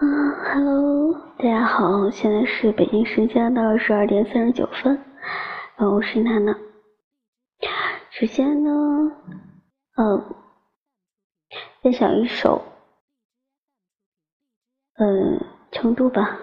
嗯，Hello，大家好，现在是北京时间的二十二点三十九分，嗯，我是娜娜。首先呢，嗯，分享一首，嗯，成都吧。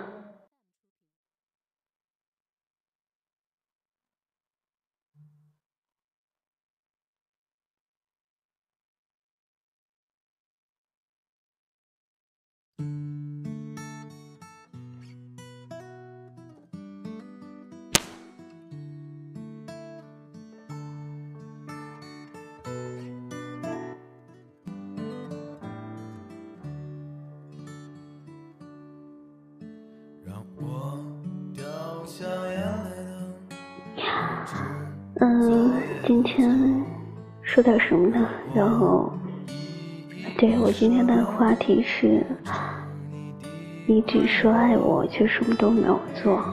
说点什么呢？然后，对我今天的话题是，你只说爱我，却什么都没有做。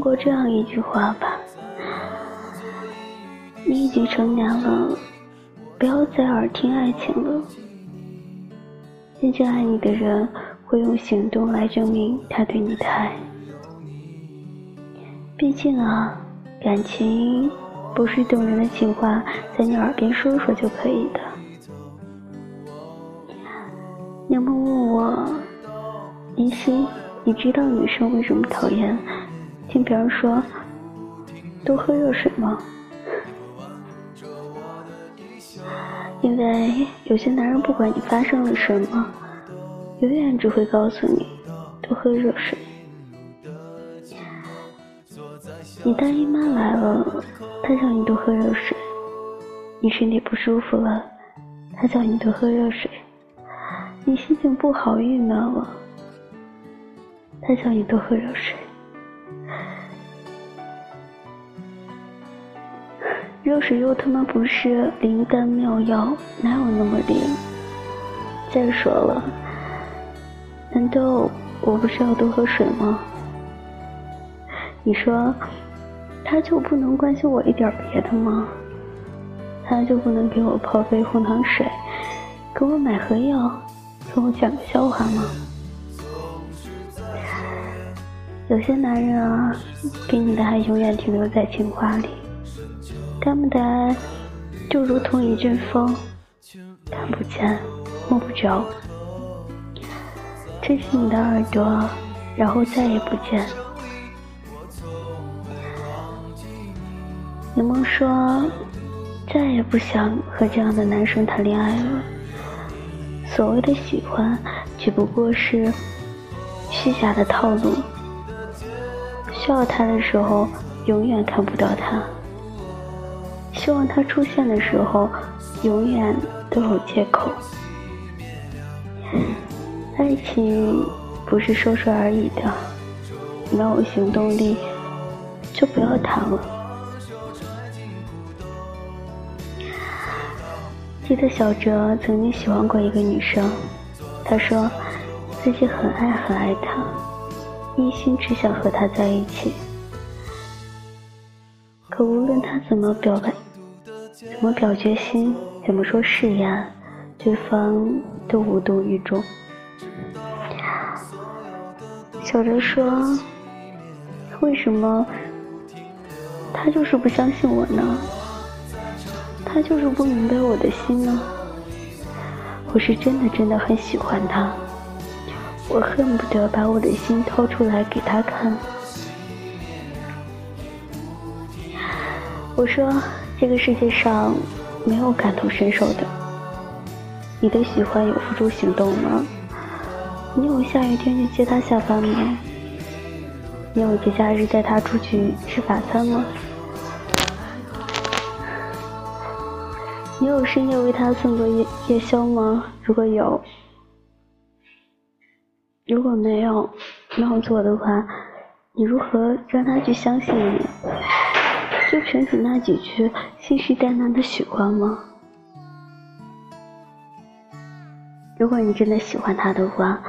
听过这样一句话吧：你已经成年了，不要再耳听爱情了。真正爱你的人会用行动来证明他对你的爱。毕竟啊，感情不是动人的情话在你耳边说说就可以的。你们问我，依稀。你知道女生为什么讨厌听别人说多喝热水吗？因为有些男人不管你发生了什么，永远只会告诉你多喝热水。你大姨妈来了，她叫你多喝热水；你身体不舒服了，她叫你多喝热水；你心情不好郁闷了。他叫你多喝热水，热水又他妈不是灵丹妙药，哪有那么灵？再说了，难道我不是要多喝水吗？你说，他就不能关心我一点别的吗？他就不能给我泡杯红糖水，给我买盒药，给我讲个笑话吗？有些男人啊，给你的爱永远停留在情话里，他们的爱就如同一阵风，看不见，摸不着，吹起你的耳朵，然后再也不见。柠檬说，再也不想和这样的男生谈恋爱了。所谓的喜欢，只不过是虚假的套路。需要他的时候，永远看不到他；希望他出现的时候，永远都有借口。爱情不是说说而已的，没有行动力就不要谈了。记得小哲曾经喜欢过一个女生，他说自己很爱很爱她。一心只想和她在一起，可无论他怎么表白，怎么表决心，怎么说誓言，对方都无动于衷。小哲说：“为什么他就是不相信我呢？他就是不明白我的心呢？我是真的真的很喜欢他。”我恨不得把我的心掏出来给他看。我说，这个世界上没有感同身受的。你的喜欢有付诸行动吗？你有下雨天去接他下班吗？你有节假日带他出去吃法餐吗？你有深夜为他送过夜夜宵吗？如果有。如果没有没有做的话，你如何让他去相信你？就全凭那几句信誓旦旦的喜欢吗？如果你真的喜欢他的话，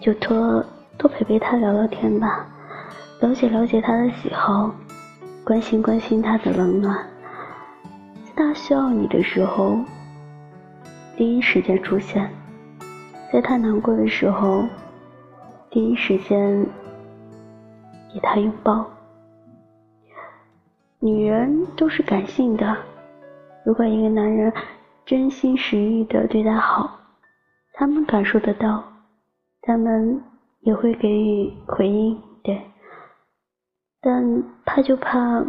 就多多陪陪他聊聊天吧，了解了解他的喜好，关心关心他的冷暖，在他需要你的时候，第一时间出现；在他难过的时候，第一时间给他拥抱。女人都是感性的，如果一个男人真心实意的对她好，他们感受得到，他们也会给予回应，对。但怕就怕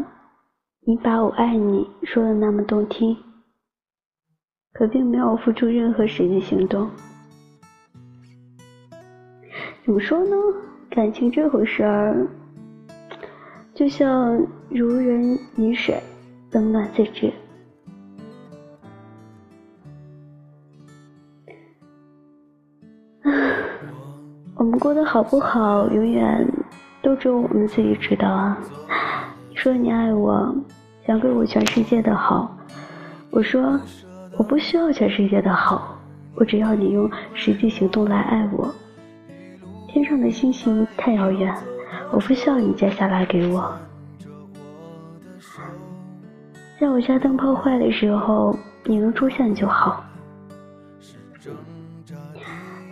你把我爱你说的那么动听，可并没有付出任何实际行动。怎么说呢？感情这回事儿。就像如人饮水，冷暖自知。我们过得好不好，永远都只有我们自己知道啊！你说你爱我，想给我全世界的好，我说我不需要全世界的好，我只要你用实际行动来爱我。天上的星星太遥远。我不需要你摘下来给我，在我家灯泡坏的时候，你能出现就好。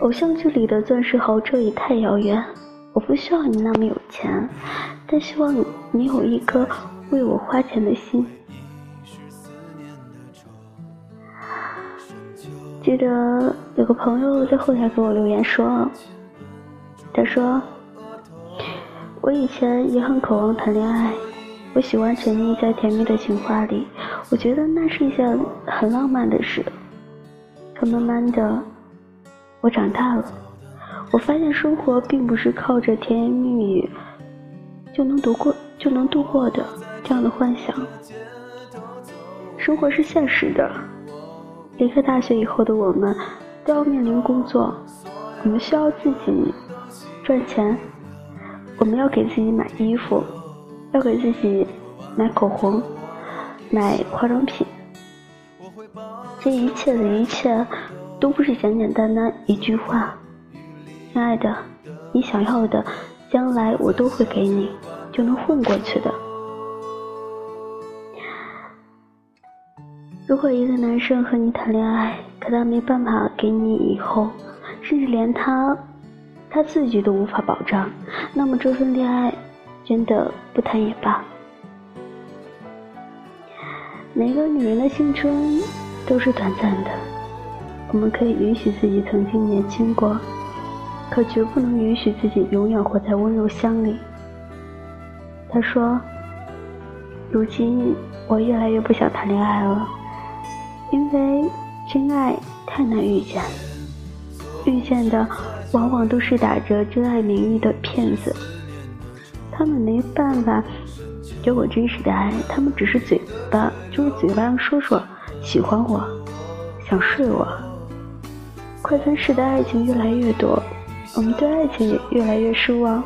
偶像剧里的钻石豪车也太遥远，我不需要你那么有钱，但希望你有一颗为我花钱的心。记得有个朋友在后台给我留言说，他说。我以前也很渴望谈恋爱，我喜欢沉溺在甜蜜的情话里，我觉得那是一件很浪漫的事。可慢慢的，我长大了，我发现生活并不是靠着甜言蜜语就能度过就能度过的这样的幻想。生活是现实的，离开大学以后的我们都要面临工作，我们需要自己赚钱。我们要给自己买衣服，要给自己买口红、买化妆品。这一切的一切，都不是简简单单一句话。亲爱的，你想要的，将来我都会给你，就能混过去的。如果一个男生和你谈恋爱，可他没办法给你以后，甚至连他。他自己都无法保障，那么这份恋爱真的不谈也罢。每个女人的青春都是短暂的，我们可以允许自己曾经年轻过，可绝不能允许自己永远活在温柔乡里。他说：“如今我越来越不想谈恋爱了，因为真爱太难遇见，遇见的。”往往都是打着真爱名义的骗子，他们没办法给我真实的爱，他们只是嘴巴，就是嘴巴上说说喜欢我，想睡我。快餐式的爱情越来越多，我们对爱情也越来越失望。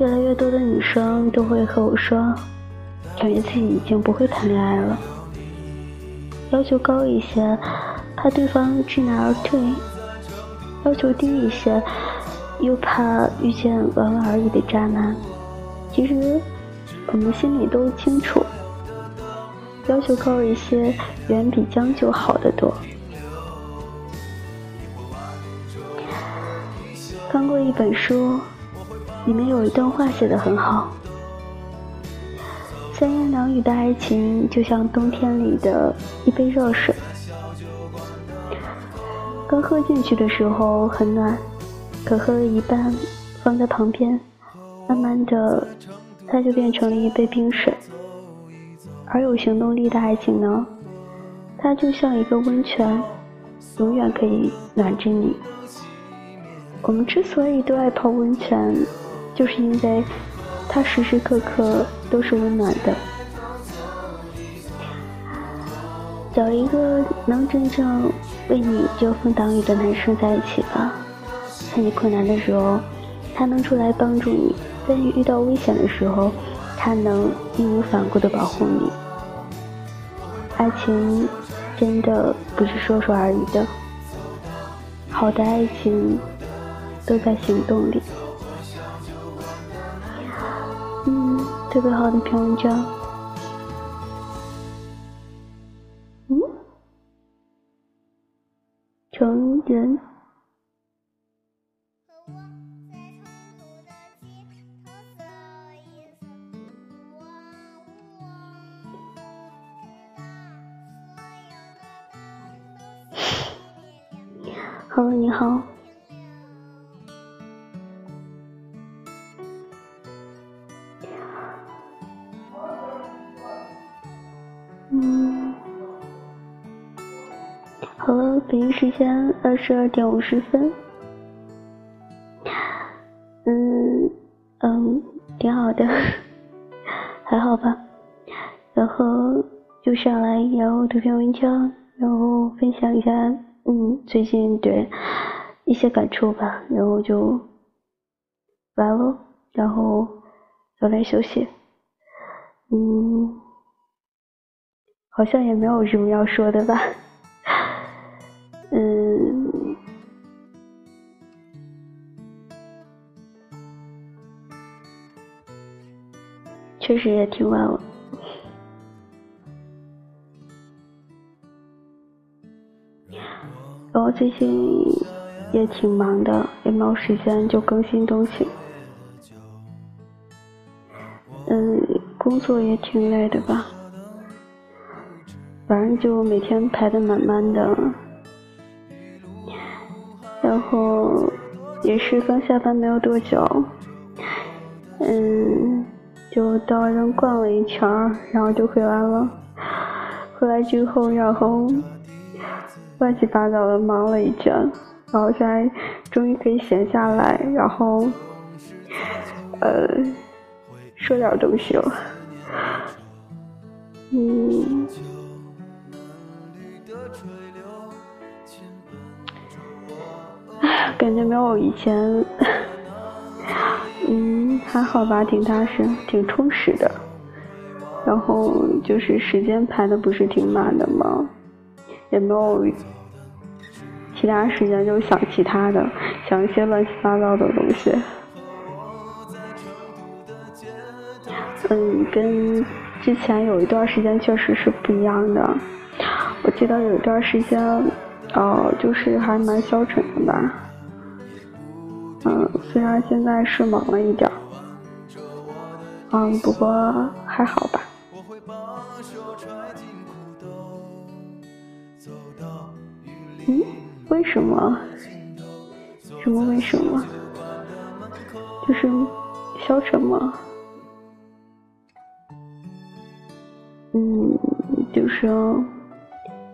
越来越多的女生都会和我说，感觉自己已经不会谈恋爱了，要求高一些。怕对方知难而退，要求低一些，又怕遇见玩玩而已的渣男。其实我们心里都清楚，要求高一些远比将就好得多。看过一本书，里面有一段话写得很好：三言两语的爱情，就像冬天里的一杯热水。刚喝进去的时候很暖，可喝了一半，放在旁边，慢慢的，它就变成了一杯冰水。而有行动力的爱情呢，它就像一个温泉，永远可以暖着你。我们之所以都爱泡温泉，就是因为它时时刻刻都是温暖的。找一个能真正为你遮风挡雨的男生在一起吧。在你困难的时候，他能出来帮助你；在你遇到危险的时候，他能义无反顾的保护你。爱情真的不是说说而已的，好的爱情都在行动里。嗯，特别好的一篇文章。人。Hello，你好。嗯，好了，北京时间二十二点五十分。嗯嗯，挺好的，还好吧。然后就上来然后读篇文章，然后分享一下嗯最近对一些感触吧，然后就完了，然后早点休息。嗯，好像也没有什么要说的吧。确实也挺晚了。然后最近也挺忙的，也没有时间就更新东西。嗯，工作也挺累的吧，反正就每天排的满满的。然后也是刚下班没有多久，嗯，就到外面逛了一圈然后就回来了。回来之后，然后乱七八糟的忙了一阵，然后现在终于可以闲下来，然后呃说点东西了，嗯。感觉没有以前，嗯，还好吧，挺踏实，挺充实的。然后就是时间排的不是挺满的吗？也没有其他时间就想其他的，想一些乱七八糟的东西。嗯，跟之前有一段时间确实是不一样的。我记得有一段时间，哦，就是还蛮消沉的吧。嗯，虽然现在是忙了一点儿，嗯，不过还好吧。嗯，为什么？什么为什么？就是消沉吗？嗯，就是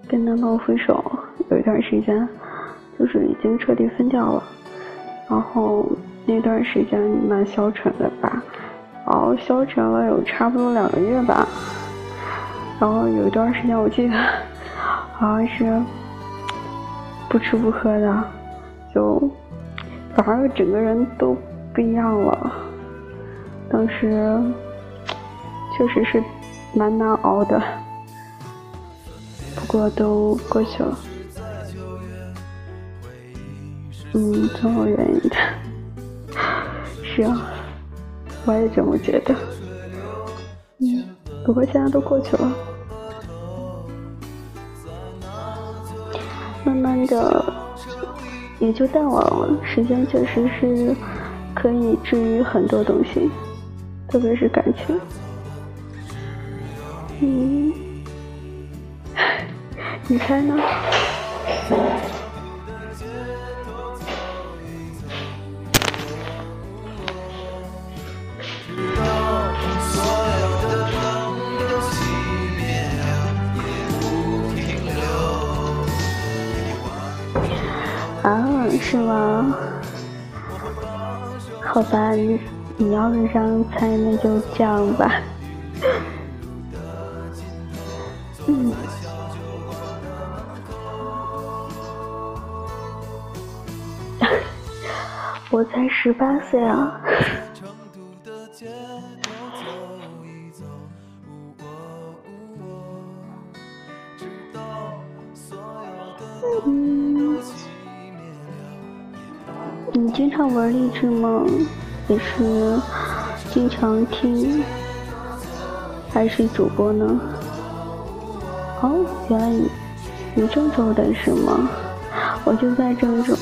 跟男朋友分手有一段时间，就是已经彻底分掉了。然后那段时间蛮消沉的吧，然后消沉了有差不多两个月吧。然后有一段时间我记得 好像是不吃不喝的，就反正整个人都不一样了。当时确实是蛮难熬的，不过都过去了。嗯，总有原因的。是啊，我也这么觉得。嗯，不过现在都过去了，慢慢的也就淡忘了。时间确实是可以治愈很多东西，特别是感情。嗯，你猜呢？是吗？好吧，你你要是让猜，那就这样吧。嗯，我才十八岁啊。玩励志吗？也是经常听，还是主播呢？哦，原来你你郑州的是吗？我就在郑州。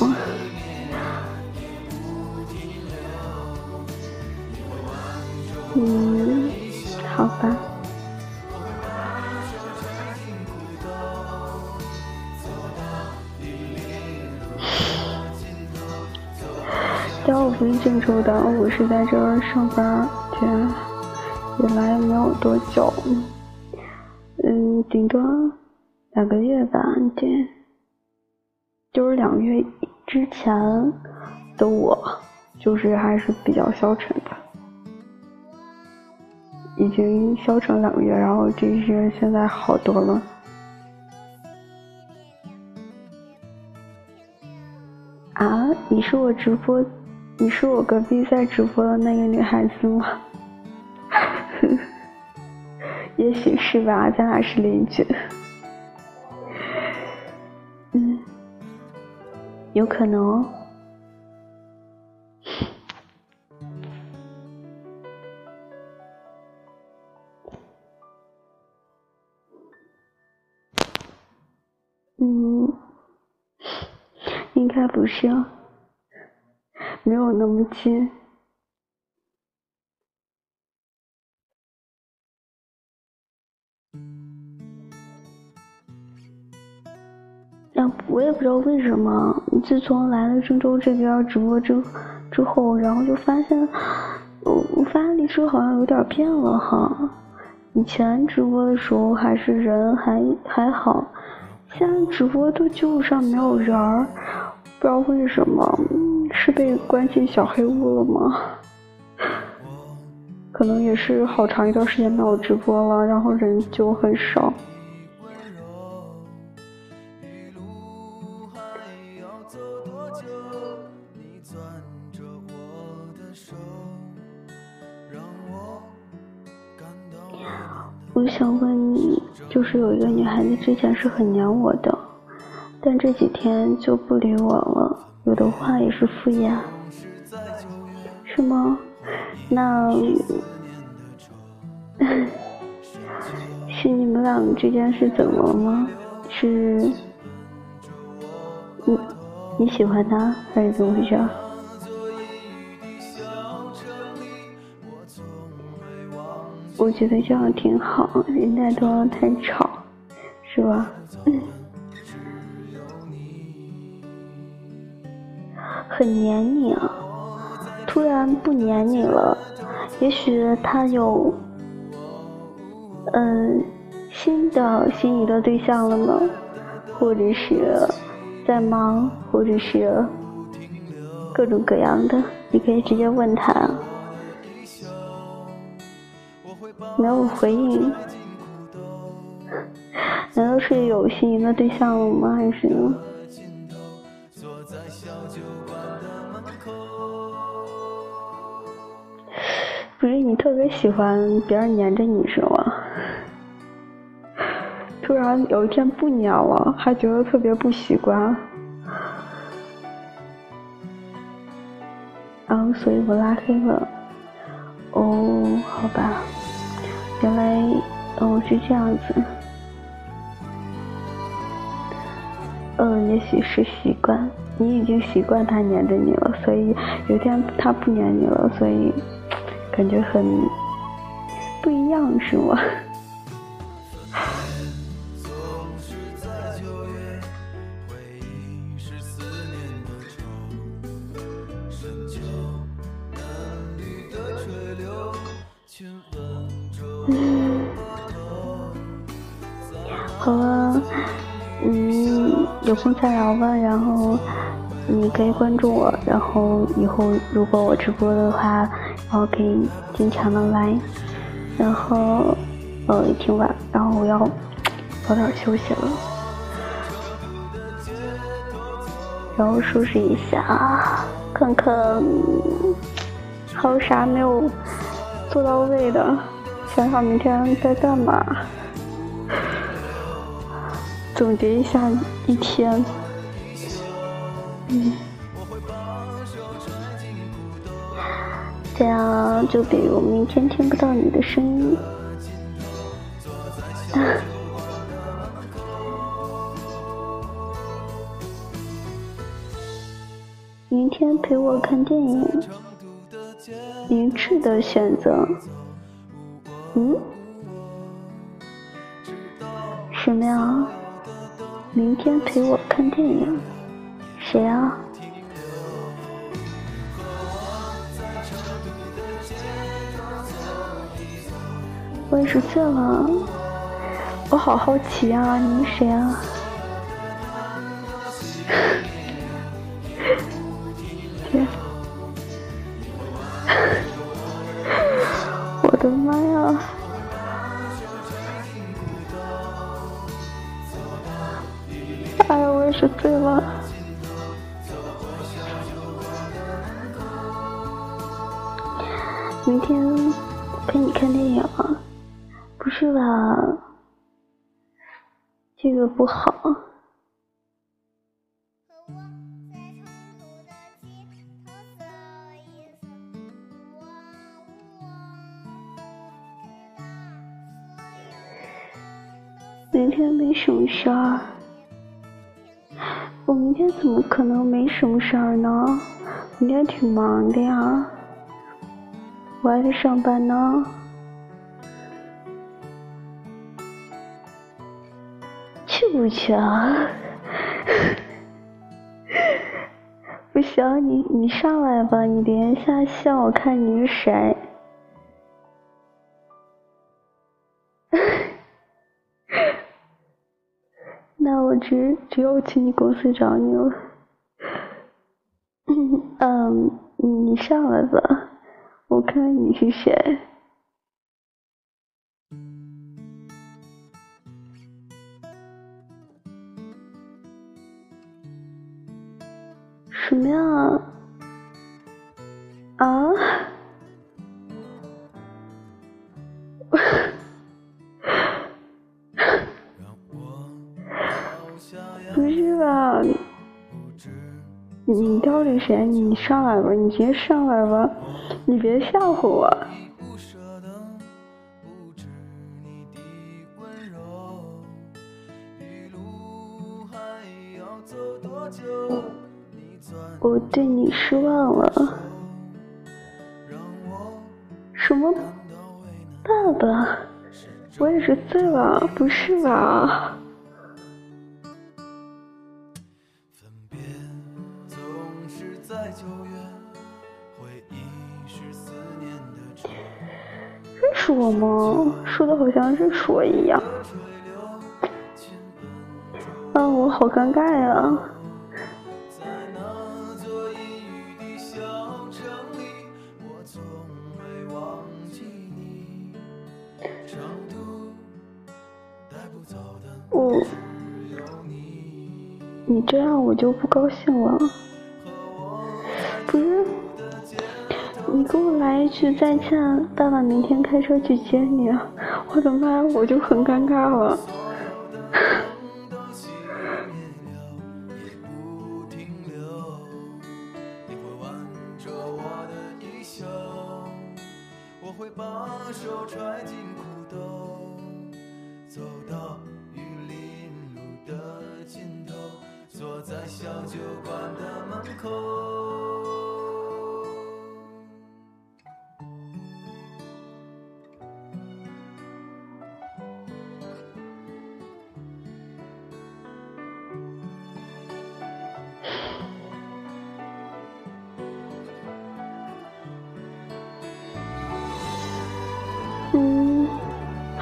嗯，好吧。郑州的，我是在这儿上班，对，也来没有多久，嗯，顶多两个月吧，对，就是两个月之前的我，就是还是比较消沉的，已经消沉两个月，然后这是现在好多了。啊，你是我直播？你是我隔壁在直播的那个女孩子吗？也许是吧，咱俩是邻居。嗯，有可能哦。嗯，应该不是哦。没有那么近，但我也不知道为什么，自从来了郑州这边直播之之后，然后就发现，我我发现荔枝好像有点变了哈。以前直播的时候还是人还还好，现在直播都基本上没有人儿，不知道为什么。是被关进小黑屋了吗？可能也是好长一段时间没有直播了，然后人就很少。我想问你，就是有一个女孩子之前是很黏我的，但这几天就不理我了。有的话也是敷衍，是吗？那是你们俩之间是怎么了吗？是你你喜欢他还是怎么回事？我觉得这样挺好，人家都太吵，是吧？很黏你啊，突然不黏你了，也许他有，嗯，新的心仪的对象了呢，或者是在忙，或者是各种各样的，你可以直接问他。没有回应，难道是有心仪的对象了吗？还是？特别喜欢别人黏着你是吗？突然有一天不黏了，还觉得特别不习惯，然后所以我拉黑了。哦，好吧，原来哦是这样子。嗯，也许是习惯，你已经习惯他黏着你了，所以有一天他不黏你了，所以。感觉很不一样，是吗？嗯，好了，嗯，有空再聊吧，然后。你可以关注我，然后以后如果我直播的话，后可以经常的来，然后呃挺晚，然后我要早点休息了，然后收拾一下，看看还有啥没有做到位的，想想明天该干嘛，总结一下一天。嗯，就比如明天听不到你的声音。明天陪我看电影，明智的选择。嗯？什么呀？明天陪我看电影？谁啊？我也是醉了，我好好奇啊！你是谁啊？明天没什么事儿，我明天怎么可能没什么事儿呢？明天挺忙的呀。我还得上班呢，去不去啊？行，你你上来吧，你连一下线，我看你是谁。那我只只有去你公司找你了。嗯，你上来吧。我看你是谁？什么呀？啊？不是吧？你到底谁？你上来吧，你直接上来吧。你别吓唬我！对你失望了。什么？爸爸？我也是醉了，不是吧？是我吗？说的好像认识我一样。啊，我好尴尬呀！我就不高兴了。不是你给我来一句再见，爸爸明天开车去接你。我的妈，我就很尴尬了。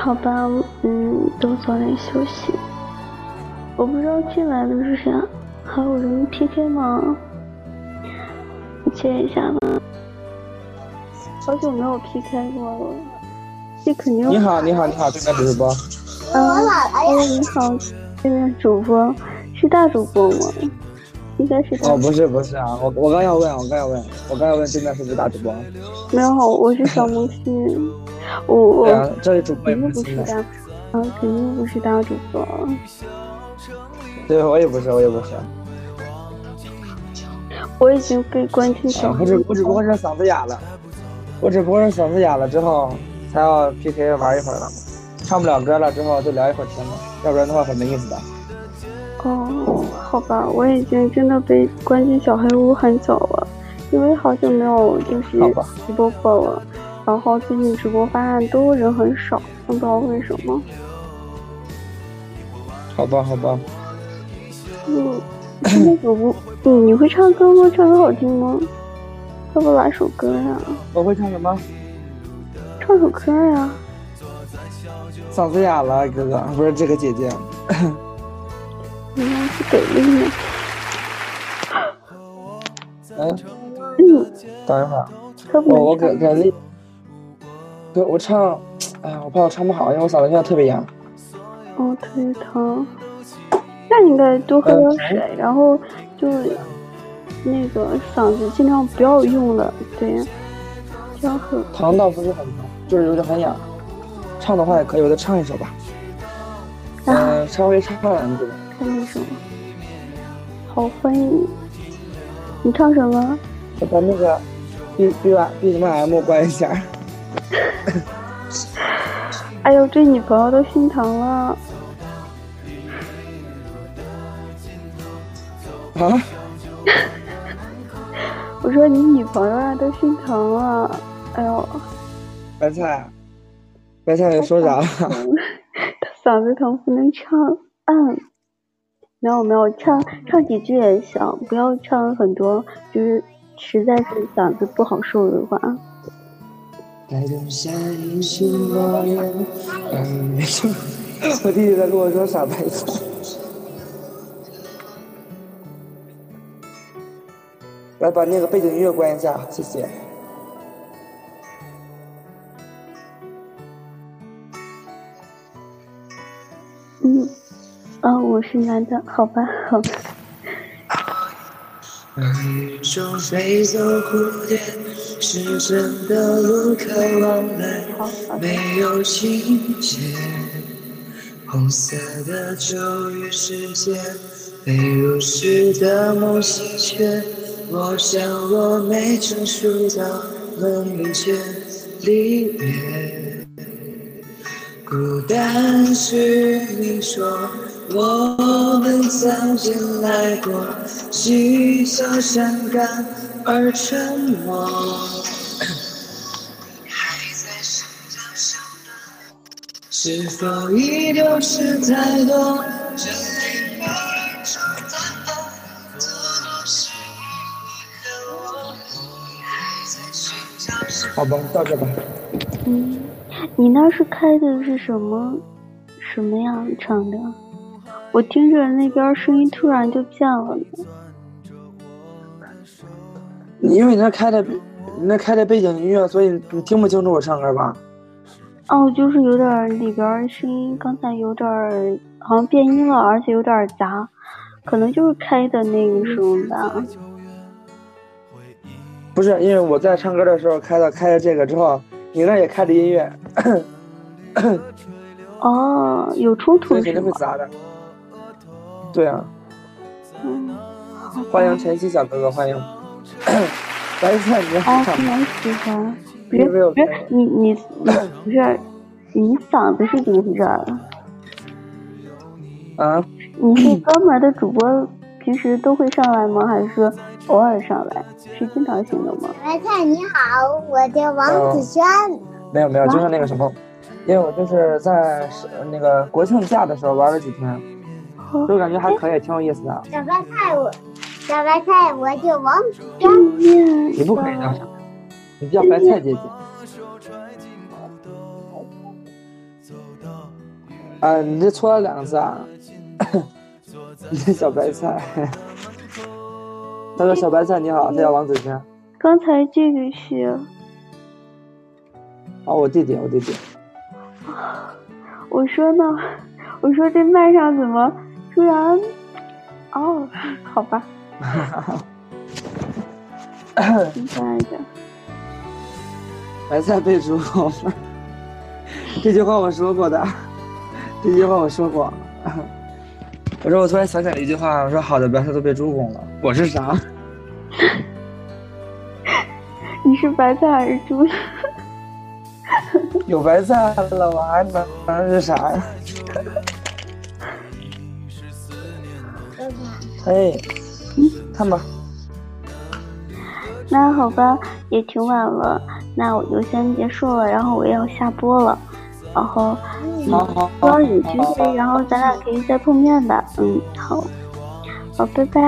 好吧，嗯，都早点休息。我不知道进来的是谁，还有人 PK 吗？你接一下吧。好久没有 PK 过了，这肯定。你好，你好，你好，对面直播。嗯，哎，你好，对面主播是大主播吗？应该是哦，不是不是啊，我我刚要问，我刚要问，我刚要问对面是不是大主播？没有，我是小萌新，我我啊，这里主播也肯定不是啊，肯定不是大主播。对我也不是，我也不是，我已经被关进小啊，我只我只不过是嗓子哑了，我只不过是嗓子哑了之后才要 PK 玩一会儿了，唱不了歌了之后就聊一会儿天了，要不然的话很没意思的。哦，好吧，我已经真的被关进小黑屋很久了，因为好久没有就是直播过了，然后最近直播发现都人很少，不知道为什么。好吧好吧，嗯，那个不，你你会唱歌吗？唱歌好听吗？要不来首歌呀？我会唱什么？唱首歌呀？嗓子哑了，哥哥不是这个姐姐。原来是给力呢。嗯，嗯，等一会儿，我我。给给力。对，我唱，哎呀，我怕我唱不好，因为我嗓子现在特别哑。哦，特别疼。那你应该多喝点水，然后就那个嗓子尽量不要用了，对，这样很。疼倒不是很疼，就是有点很哑。唱的话也可以，我再唱一首吧。啊，嗯，稍微唱两句吧。看那首。好，欢迎你。你唱什么？我把那个 B B 吧 B 什么 M 关一下。哎呦，这女朋友都心疼了。啊？我说你女朋友啊，都心疼了。哎呦，白菜，白菜，你说啥了？他嗓子疼不能唱。嗯，没有没有，唱唱几句也行，不要唱很多，就是实在是嗓子不好受的话。带动下一束落叶。嗯，没事。我弟弟在跟我说傻白菜。来把那个背景音乐关一下，谢谢。嗯，哦，我是男的，好吧，好吧。雨中飞走蝴蝶，是真的路可往来，没有情节。红色的咒语世界，被入世的梦稀缺。我想我没成熟到能理解离别。孤单是你说我们曾经来过，嬉笑伤感而沉默。是否已丢失太多？这里没人找答案，多都是你和我。还在寻找什么？好吧，到这吧。嗯，你那是开的是什么什么呀？唱的？我听着那边声音突然就变了呢。你因为你那开的，你那开的背景音乐，所以你听不清楚我唱歌吧？哦，就是有点儿里边儿声音，刚才有点儿好像变音了，而且有点儿杂，可能就是开的那个时候吧。不是，因为我在唱歌的时候开的开了这个之后，你那也开着音乐，哦，有冲突肯定会吗？杂的。对啊，嗯，欢迎晨曦小哥哥，欢迎。白菜，你好哦，欢。不是你你 你不是你嗓子是怎么回事儿？啊，你是专门的主播，平时都会上来吗？还是说偶尔上来？是经常性的吗？白菜你好，我叫王子轩。没有没有，就是那个什么，因为我就是在那个国庆假的时候玩了几天，就感觉还可以，挺有意思的。小白菜我，小白菜我叫王子轩。你不可以叫啥，你叫白菜姐姐。啊，你这错了两个字啊！你这小白菜。他说：“小白菜你好，他叫王子轩。刚才这个是，哦，我弟弟，我弟弟。我说呢，我说这麦上怎么突然？哦，好吧，挺可爱的。白菜被猪拱了，这句话我说过的，这句话我说过。我说我突然想起来一句话，我说好的白菜都被猪拱了，我是啥？你是白菜还是猪？有白菜了，我还能能是啥呀？哎，看吧。那好吧，也挺晚了，那我就先结束了，然后我也要下播了，然后希望有机会，然后咱俩可以再碰面吧。嗯，好，好，拜拜，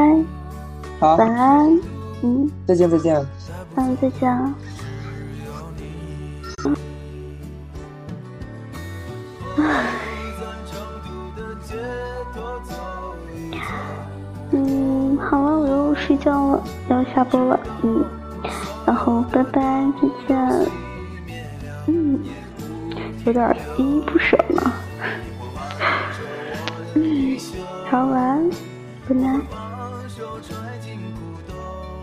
好，晚安，嗯，再见再见。嗯，再见啊。嗯，好了，我要睡觉了，要下播了，嗯，然后拜拜，再见，嗯，有点依依不舍呢，嗯，好晚安，good night。